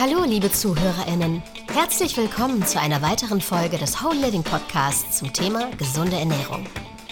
Hallo, liebe ZuhörerInnen. Herzlich willkommen zu einer weiteren Folge des Whole Living Podcasts zum Thema gesunde Ernährung.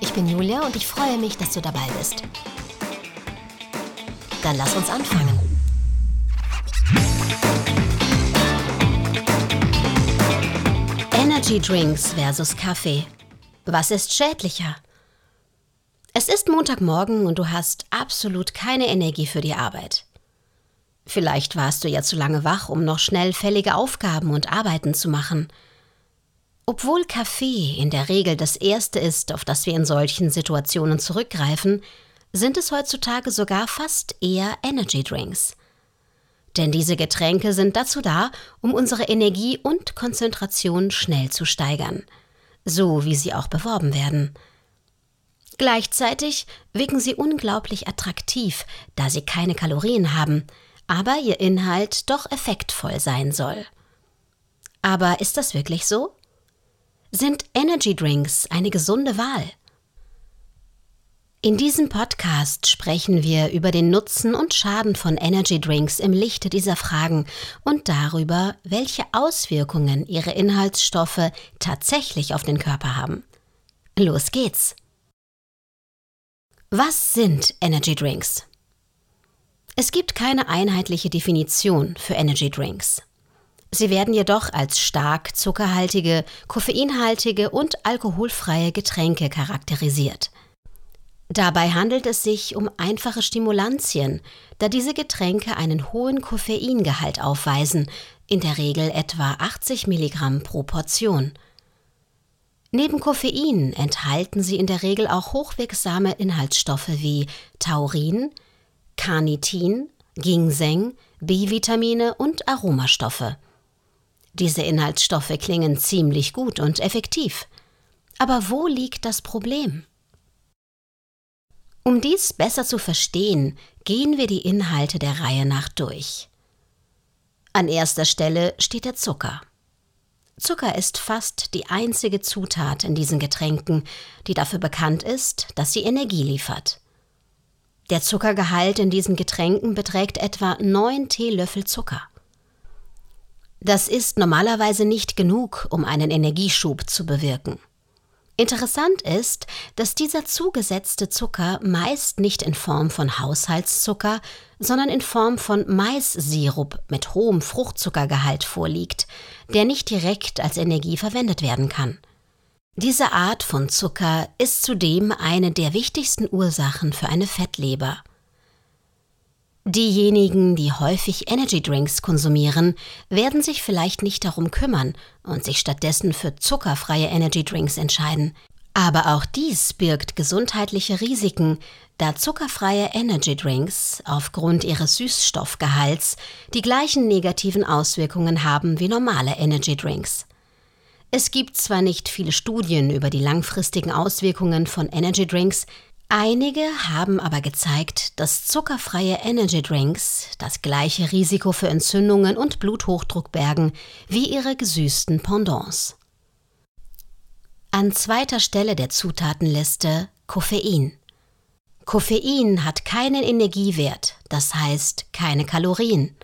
Ich bin Julia und ich freue mich, dass du dabei bist. Dann lass uns anfangen. Energy Drinks versus Kaffee. Was ist schädlicher? Es ist Montagmorgen und du hast absolut keine Energie für die Arbeit. Vielleicht warst du ja zu lange wach, um noch schnell fällige Aufgaben und Arbeiten zu machen. Obwohl Kaffee in der Regel das Erste ist, auf das wir in solchen Situationen zurückgreifen, sind es heutzutage sogar fast eher Energy Drinks. Denn diese Getränke sind dazu da, um unsere Energie und Konzentration schnell zu steigern, so wie sie auch beworben werden. Gleichzeitig wirken sie unglaublich attraktiv, da sie keine Kalorien haben, aber ihr Inhalt doch effektvoll sein soll. Aber ist das wirklich so? Sind Energy Drinks eine gesunde Wahl? In diesem Podcast sprechen wir über den Nutzen und Schaden von Energy Drinks im Lichte dieser Fragen und darüber, welche Auswirkungen ihre Inhaltsstoffe tatsächlich auf den Körper haben. Los geht's! Was sind Energy Drinks? Es gibt keine einheitliche Definition für Energy Drinks. Sie werden jedoch als stark zuckerhaltige, koffeinhaltige und alkoholfreie Getränke charakterisiert. Dabei handelt es sich um einfache Stimulantien, da diese Getränke einen hohen Koffeingehalt aufweisen, in der Regel etwa 80 Milligramm pro Portion. Neben Koffein enthalten sie in der Regel auch hochwirksame Inhaltsstoffe wie Taurin, Carnitin, Ginseng, B-Vitamine und Aromastoffe. Diese Inhaltsstoffe klingen ziemlich gut und effektiv. Aber wo liegt das Problem? Um dies besser zu verstehen, gehen wir die Inhalte der Reihe nach durch. An erster Stelle steht der Zucker. Zucker ist fast die einzige Zutat in diesen Getränken, die dafür bekannt ist, dass sie Energie liefert. Der Zuckergehalt in diesen Getränken beträgt etwa 9 Teelöffel Zucker. Das ist normalerweise nicht genug, um einen Energieschub zu bewirken. Interessant ist, dass dieser zugesetzte Zucker meist nicht in Form von Haushaltszucker, sondern in Form von Maissirup mit hohem Fruchtzuckergehalt vorliegt, der nicht direkt als Energie verwendet werden kann. Diese Art von Zucker ist zudem eine der wichtigsten Ursachen für eine Fettleber. Diejenigen, die häufig Energy Drinks konsumieren, werden sich vielleicht nicht darum kümmern und sich stattdessen für zuckerfreie Energy Drinks entscheiden. Aber auch dies birgt gesundheitliche Risiken, da zuckerfreie Energy Drinks aufgrund ihres Süßstoffgehalts die gleichen negativen Auswirkungen haben wie normale Energy Drinks. Es gibt zwar nicht viele Studien über die langfristigen Auswirkungen von Energy Drinks, Einige haben aber gezeigt, dass zuckerfreie Energy Drinks das gleiche Risiko für Entzündungen und Bluthochdruck bergen wie ihre gesüßten Pendants. An zweiter Stelle der Zutatenliste Koffein. Koffein hat keinen Energiewert, das heißt keine Kalorien.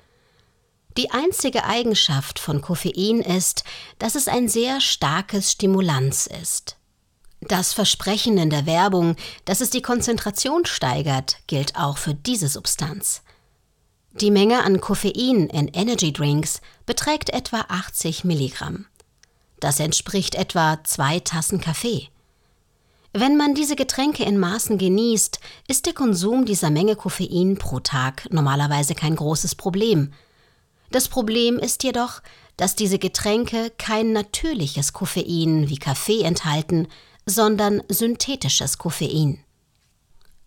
Die einzige Eigenschaft von Koffein ist, dass es ein sehr starkes Stimulanz ist. Das Versprechen in der Werbung, dass es die Konzentration steigert, gilt auch für diese Substanz. Die Menge an Koffein in Energy Drinks beträgt etwa 80 Milligramm. Das entspricht etwa zwei Tassen Kaffee. Wenn man diese Getränke in Maßen genießt, ist der Konsum dieser Menge Koffein pro Tag normalerweise kein großes Problem. Das Problem ist jedoch, dass diese Getränke kein natürliches Koffein wie Kaffee enthalten, sondern synthetisches Koffein.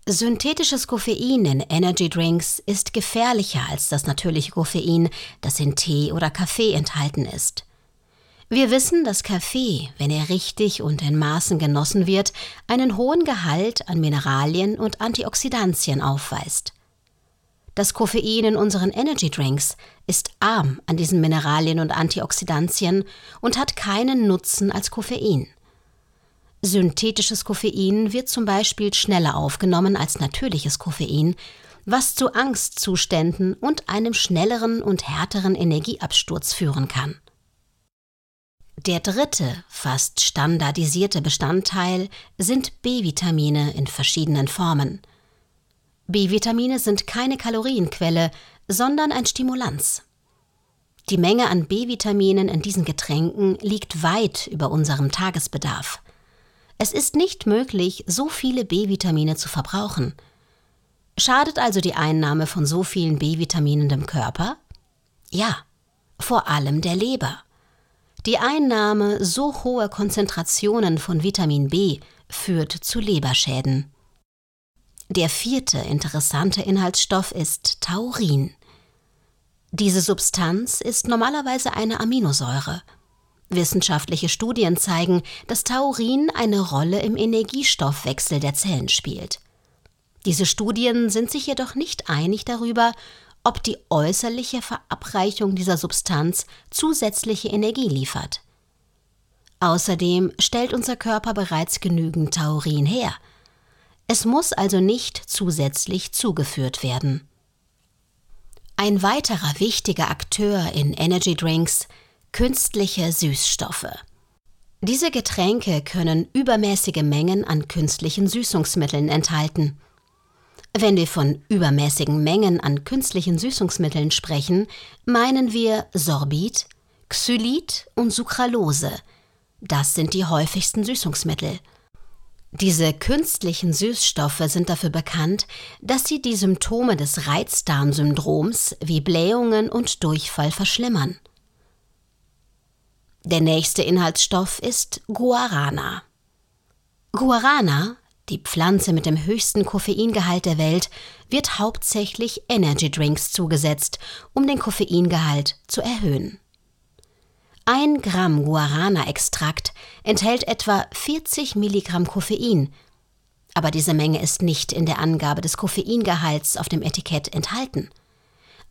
Synthetisches Koffein in Energy Drinks ist gefährlicher als das natürliche Koffein, das in Tee oder Kaffee enthalten ist. Wir wissen, dass Kaffee, wenn er richtig und in Maßen genossen wird, einen hohen Gehalt an Mineralien und Antioxidantien aufweist. Das Koffein in unseren Energy Drinks ist arm an diesen Mineralien und Antioxidantien und hat keinen Nutzen als Koffein. Synthetisches Koffein wird zum Beispiel schneller aufgenommen als natürliches Koffein, was zu Angstzuständen und einem schnelleren und härteren Energieabsturz führen kann. Der dritte, fast standardisierte Bestandteil sind B-Vitamine in verschiedenen Formen. B-Vitamine sind keine Kalorienquelle, sondern ein Stimulanz. Die Menge an B-Vitaminen in diesen Getränken liegt weit über unserem Tagesbedarf. Es ist nicht möglich, so viele B-Vitamine zu verbrauchen. Schadet also die Einnahme von so vielen B-Vitaminen dem Körper? Ja, vor allem der Leber. Die Einnahme so hoher Konzentrationen von Vitamin B führt zu Leberschäden. Der vierte interessante Inhaltsstoff ist Taurin. Diese Substanz ist normalerweise eine Aminosäure. Wissenschaftliche Studien zeigen, dass Taurin eine Rolle im Energiestoffwechsel der Zellen spielt. Diese Studien sind sich jedoch nicht einig darüber, ob die äußerliche Verabreichung dieser Substanz zusätzliche Energie liefert. Außerdem stellt unser Körper bereits genügend Taurin her. Es muss also nicht zusätzlich zugeführt werden. Ein weiterer wichtiger Akteur in Energy Drinks künstliche Süßstoffe. Diese Getränke können übermäßige Mengen an künstlichen Süßungsmitteln enthalten. Wenn wir von übermäßigen Mengen an künstlichen Süßungsmitteln sprechen, meinen wir Sorbit, Xylit und Sucralose. Das sind die häufigsten Süßungsmittel. Diese künstlichen Süßstoffe sind dafür bekannt, dass sie die Symptome des Reizdarmsyndroms wie Blähungen und Durchfall verschlimmern. Der nächste Inhaltsstoff ist Guarana. Guarana die Pflanze mit dem höchsten Koffeingehalt der Welt wird hauptsächlich Energy Drinks zugesetzt, um den Koffeingehalt zu erhöhen. Ein Gramm Guarana-Extrakt enthält etwa 40 Milligramm Koffein, aber diese Menge ist nicht in der Angabe des Koffeingehalts auf dem Etikett enthalten.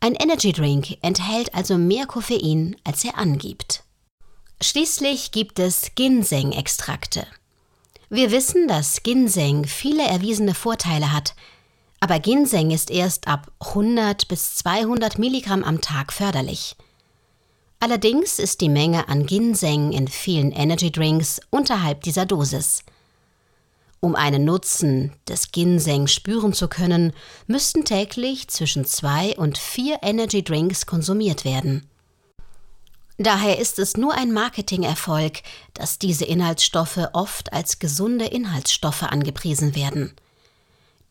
Ein Energy Drink enthält also mehr Koffein, als er angibt. Schließlich gibt es Ginseng-Extrakte. Wir wissen, dass Ginseng viele erwiesene Vorteile hat, aber Ginseng ist erst ab 100 bis 200 Milligramm am Tag förderlich. Allerdings ist die Menge an Ginseng in vielen Energy Drinks unterhalb dieser Dosis. Um einen Nutzen des Ginseng spüren zu können, müssten täglich zwischen zwei und vier Energy Drinks konsumiert werden. Daher ist es nur ein Marketingerfolg, dass diese Inhaltsstoffe oft als gesunde Inhaltsstoffe angepriesen werden.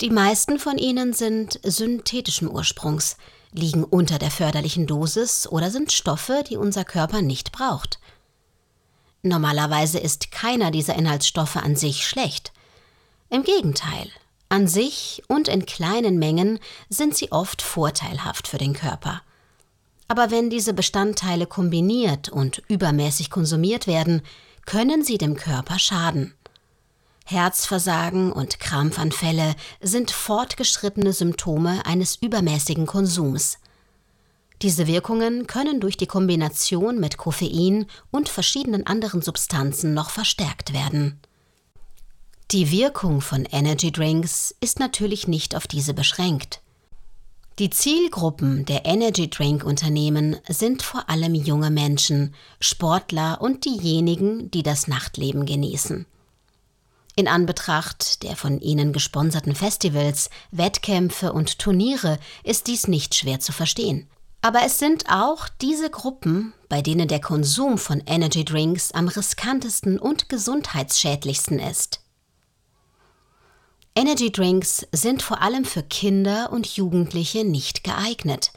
Die meisten von ihnen sind synthetischen Ursprungs, liegen unter der förderlichen Dosis oder sind Stoffe, die unser Körper nicht braucht. Normalerweise ist keiner dieser Inhaltsstoffe an sich schlecht. Im Gegenteil, an sich und in kleinen Mengen sind sie oft vorteilhaft für den Körper. Aber wenn diese Bestandteile kombiniert und übermäßig konsumiert werden, können sie dem Körper schaden. Herzversagen und Krampfanfälle sind fortgeschrittene Symptome eines übermäßigen Konsums. Diese Wirkungen können durch die Kombination mit Koffein und verschiedenen anderen Substanzen noch verstärkt werden. Die Wirkung von Energy Drinks ist natürlich nicht auf diese beschränkt. Die Zielgruppen der Energy Drink Unternehmen sind vor allem junge Menschen, Sportler und diejenigen, die das Nachtleben genießen. In Anbetracht der von ihnen gesponserten Festivals, Wettkämpfe und Turniere ist dies nicht schwer zu verstehen. Aber es sind auch diese Gruppen, bei denen der Konsum von Energy Drinks am riskantesten und gesundheitsschädlichsten ist. Energy Drinks sind vor allem für Kinder und Jugendliche nicht geeignet.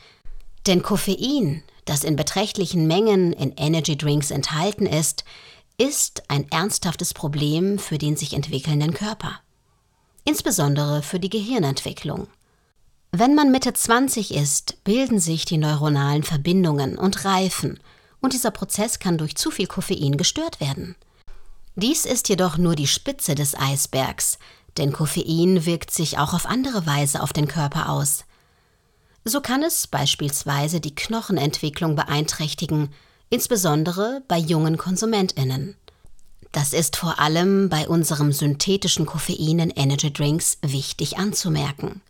Denn Koffein, das in beträchtlichen Mengen in Energy Drinks enthalten ist, ist ein ernsthaftes Problem für den sich entwickelnden Körper. Insbesondere für die Gehirnentwicklung. Wenn man Mitte 20 ist, bilden sich die neuronalen Verbindungen und reifen, und dieser Prozess kann durch zu viel Koffein gestört werden. Dies ist jedoch nur die Spitze des Eisbergs, denn Koffein wirkt sich auch auf andere Weise auf den Körper aus. So kann es beispielsweise die Knochenentwicklung beeinträchtigen, insbesondere bei jungen Konsumentinnen. Das ist vor allem bei unserem synthetischen Koffein in Energy Drinks wichtig anzumerken.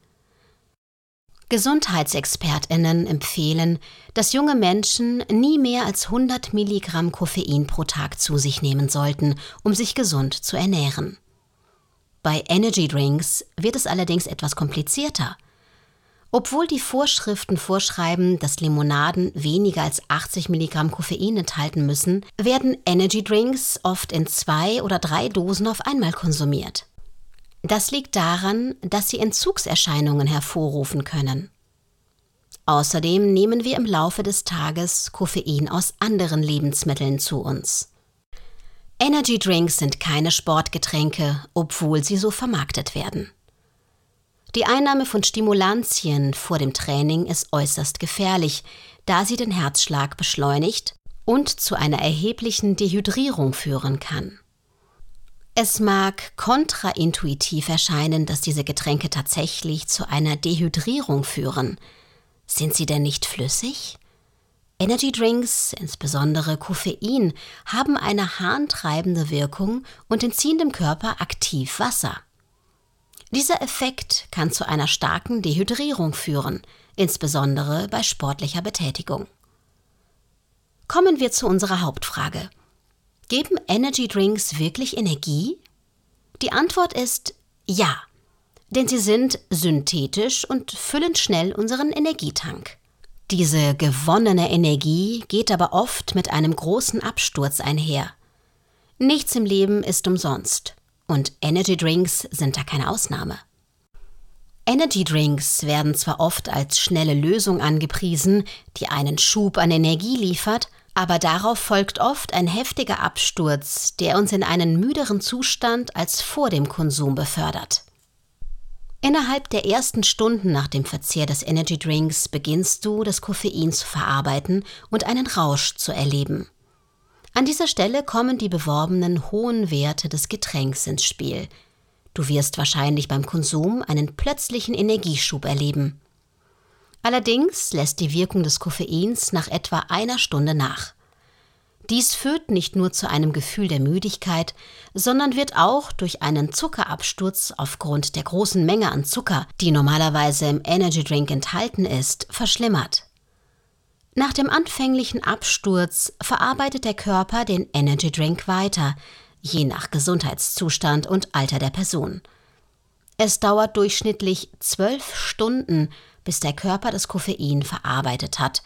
Gesundheitsexpertinnen empfehlen, dass junge Menschen nie mehr als 100 Milligramm Koffein pro Tag zu sich nehmen sollten, um sich gesund zu ernähren. Bei Energy Drinks wird es allerdings etwas komplizierter. Obwohl die Vorschriften vorschreiben, dass Limonaden weniger als 80 Milligramm Koffein enthalten müssen, werden Energy Drinks oft in zwei oder drei Dosen auf einmal konsumiert. Das liegt daran, dass sie Entzugserscheinungen hervorrufen können. Außerdem nehmen wir im Laufe des Tages Koffein aus anderen Lebensmitteln zu uns. Energy Drinks sind keine Sportgetränke, obwohl sie so vermarktet werden. Die Einnahme von Stimulantien vor dem Training ist äußerst gefährlich, da sie den Herzschlag beschleunigt und zu einer erheblichen Dehydrierung führen kann. Es mag kontraintuitiv erscheinen, dass diese Getränke tatsächlich zu einer Dehydrierung führen. Sind sie denn nicht flüssig? Energy Drinks, insbesondere Koffein, haben eine harntreibende Wirkung und entziehen dem Körper aktiv Wasser. Dieser Effekt kann zu einer starken Dehydrierung führen, insbesondere bei sportlicher Betätigung. Kommen wir zu unserer Hauptfrage. Geben Energy Drinks wirklich Energie? Die Antwort ist ja, denn sie sind synthetisch und füllen schnell unseren Energietank. Diese gewonnene Energie geht aber oft mit einem großen Absturz einher. Nichts im Leben ist umsonst und Energy Drinks sind da keine Ausnahme. Energy Drinks werden zwar oft als schnelle Lösung angepriesen, die einen Schub an Energie liefert, aber darauf folgt oft ein heftiger Absturz, der uns in einen müderen Zustand als vor dem Konsum befördert. Innerhalb der ersten Stunden nach dem Verzehr des Energy Drinks beginnst du, das Koffein zu verarbeiten und einen Rausch zu erleben. An dieser Stelle kommen die beworbenen hohen Werte des Getränks ins Spiel. Du wirst wahrscheinlich beim Konsum einen plötzlichen Energieschub erleben. Allerdings lässt die Wirkung des Koffeins nach etwa einer Stunde nach. Dies führt nicht nur zu einem Gefühl der Müdigkeit, sondern wird auch durch einen Zuckerabsturz aufgrund der großen Menge an Zucker, die normalerweise im Energy Drink enthalten ist, verschlimmert. Nach dem anfänglichen Absturz verarbeitet der Körper den Energy Drink weiter, je nach Gesundheitszustand und Alter der Person. Es dauert durchschnittlich zwölf Stunden, bis der Körper das Koffein verarbeitet hat.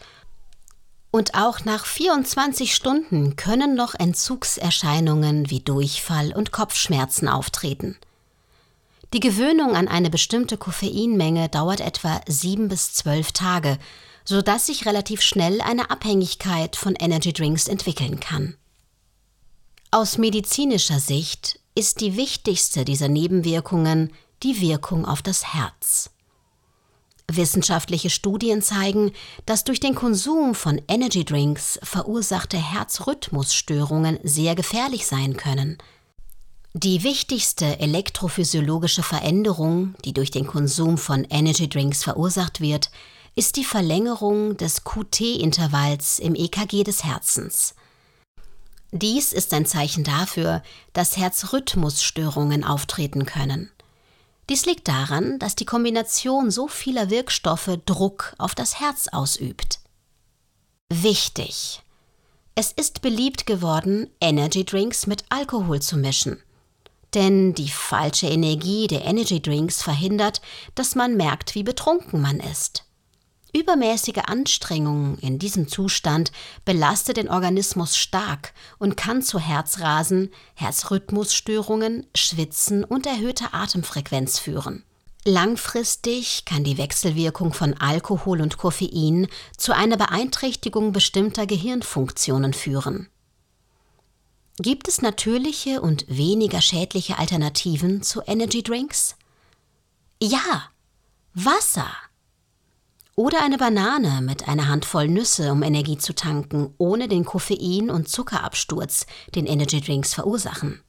Und auch nach 24 Stunden können noch Entzugserscheinungen wie Durchfall und Kopfschmerzen auftreten. Die Gewöhnung an eine bestimmte Koffeinmenge dauert etwa sieben bis zwölf Tage, sodass sich relativ schnell eine Abhängigkeit von Energy Drinks entwickeln kann. Aus medizinischer Sicht ist die wichtigste dieser Nebenwirkungen die Wirkung auf das Herz. Wissenschaftliche Studien zeigen, dass durch den Konsum von Energy Drinks verursachte Herzrhythmusstörungen sehr gefährlich sein können. Die wichtigste elektrophysiologische Veränderung, die durch den Konsum von Energy Drinks verursacht wird, ist die Verlängerung des QT-Intervalls im EKG des Herzens. Dies ist ein Zeichen dafür, dass Herzrhythmusstörungen auftreten können. Dies liegt daran, dass die Kombination so vieler Wirkstoffe Druck auf das Herz ausübt. Wichtig! Es ist beliebt geworden, Energy Drinks mit Alkohol zu mischen. Denn die falsche Energie der Energy Drinks verhindert, dass man merkt, wie betrunken man ist. Übermäßige Anstrengung in diesem Zustand belastet den Organismus stark und kann zu Herzrasen, Herzrhythmusstörungen, Schwitzen und erhöhter Atemfrequenz führen. Langfristig kann die Wechselwirkung von Alkohol und Koffein zu einer Beeinträchtigung bestimmter Gehirnfunktionen führen. Gibt es natürliche und weniger schädliche Alternativen zu Energy Drinks? Ja, Wasser. Oder eine Banane mit einer Handvoll Nüsse, um Energie zu tanken, ohne den Koffein- und Zuckerabsturz, den Energy Drinks verursachen.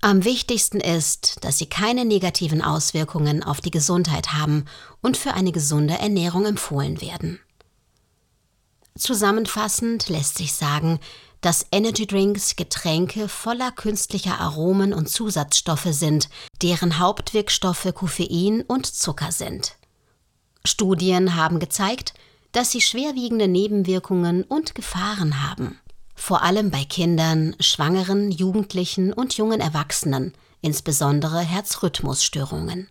Am wichtigsten ist, dass sie keine negativen Auswirkungen auf die Gesundheit haben und für eine gesunde Ernährung empfohlen werden. Zusammenfassend lässt sich sagen, dass Energy Drinks Getränke voller künstlicher Aromen und Zusatzstoffe sind, deren Hauptwirkstoffe Koffein und Zucker sind. Studien haben gezeigt, dass sie schwerwiegende Nebenwirkungen und Gefahren haben. Vor allem bei Kindern, Schwangeren, Jugendlichen und jungen Erwachsenen, insbesondere Herzrhythmusstörungen.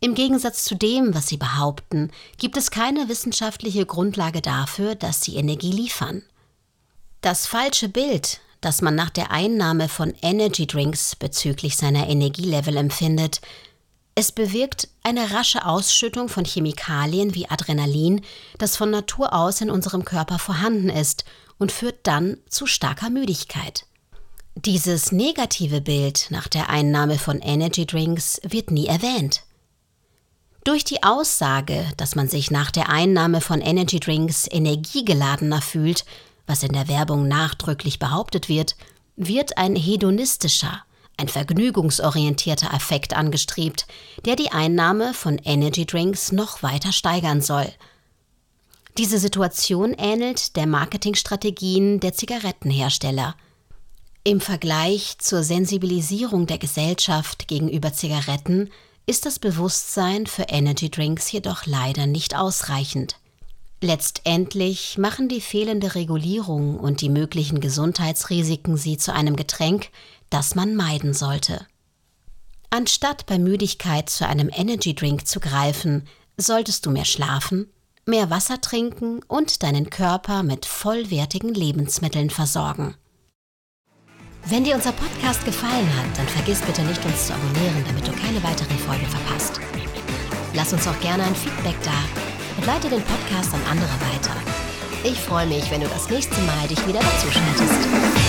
Im Gegensatz zu dem, was sie behaupten, gibt es keine wissenschaftliche Grundlage dafür, dass sie Energie liefern. Das falsche Bild, das man nach der Einnahme von Energy Drinks bezüglich seiner Energielevel empfindet, es bewirkt eine rasche Ausschüttung von Chemikalien wie Adrenalin, das von Natur aus in unserem Körper vorhanden ist und führt dann zu starker Müdigkeit. Dieses negative Bild nach der Einnahme von Energy Drinks wird nie erwähnt. Durch die Aussage, dass man sich nach der Einnahme von Energy Drinks energiegeladener fühlt, was in der Werbung nachdrücklich behauptet wird, wird ein hedonistischer, ein vergnügungsorientierter Effekt angestrebt, der die Einnahme von Energy Drinks noch weiter steigern soll. Diese Situation ähnelt der Marketingstrategien der Zigarettenhersteller. Im Vergleich zur Sensibilisierung der Gesellschaft gegenüber Zigaretten ist das Bewusstsein für Energy Drinks jedoch leider nicht ausreichend. Letztendlich machen die fehlende Regulierung und die möglichen Gesundheitsrisiken sie zu einem Getränk, das man meiden sollte. Anstatt bei Müdigkeit zu einem Energy Drink zu greifen, solltest du mehr schlafen, mehr Wasser trinken und deinen Körper mit vollwertigen Lebensmitteln versorgen. Wenn dir unser Podcast gefallen hat, dann vergiss bitte nicht, uns zu abonnieren, damit du keine weitere Folge verpasst. Lass uns auch gerne ein Feedback da leite den Podcast an andere weiter. Ich freue mich, wenn du das nächste Mal dich wieder dazu schaltest.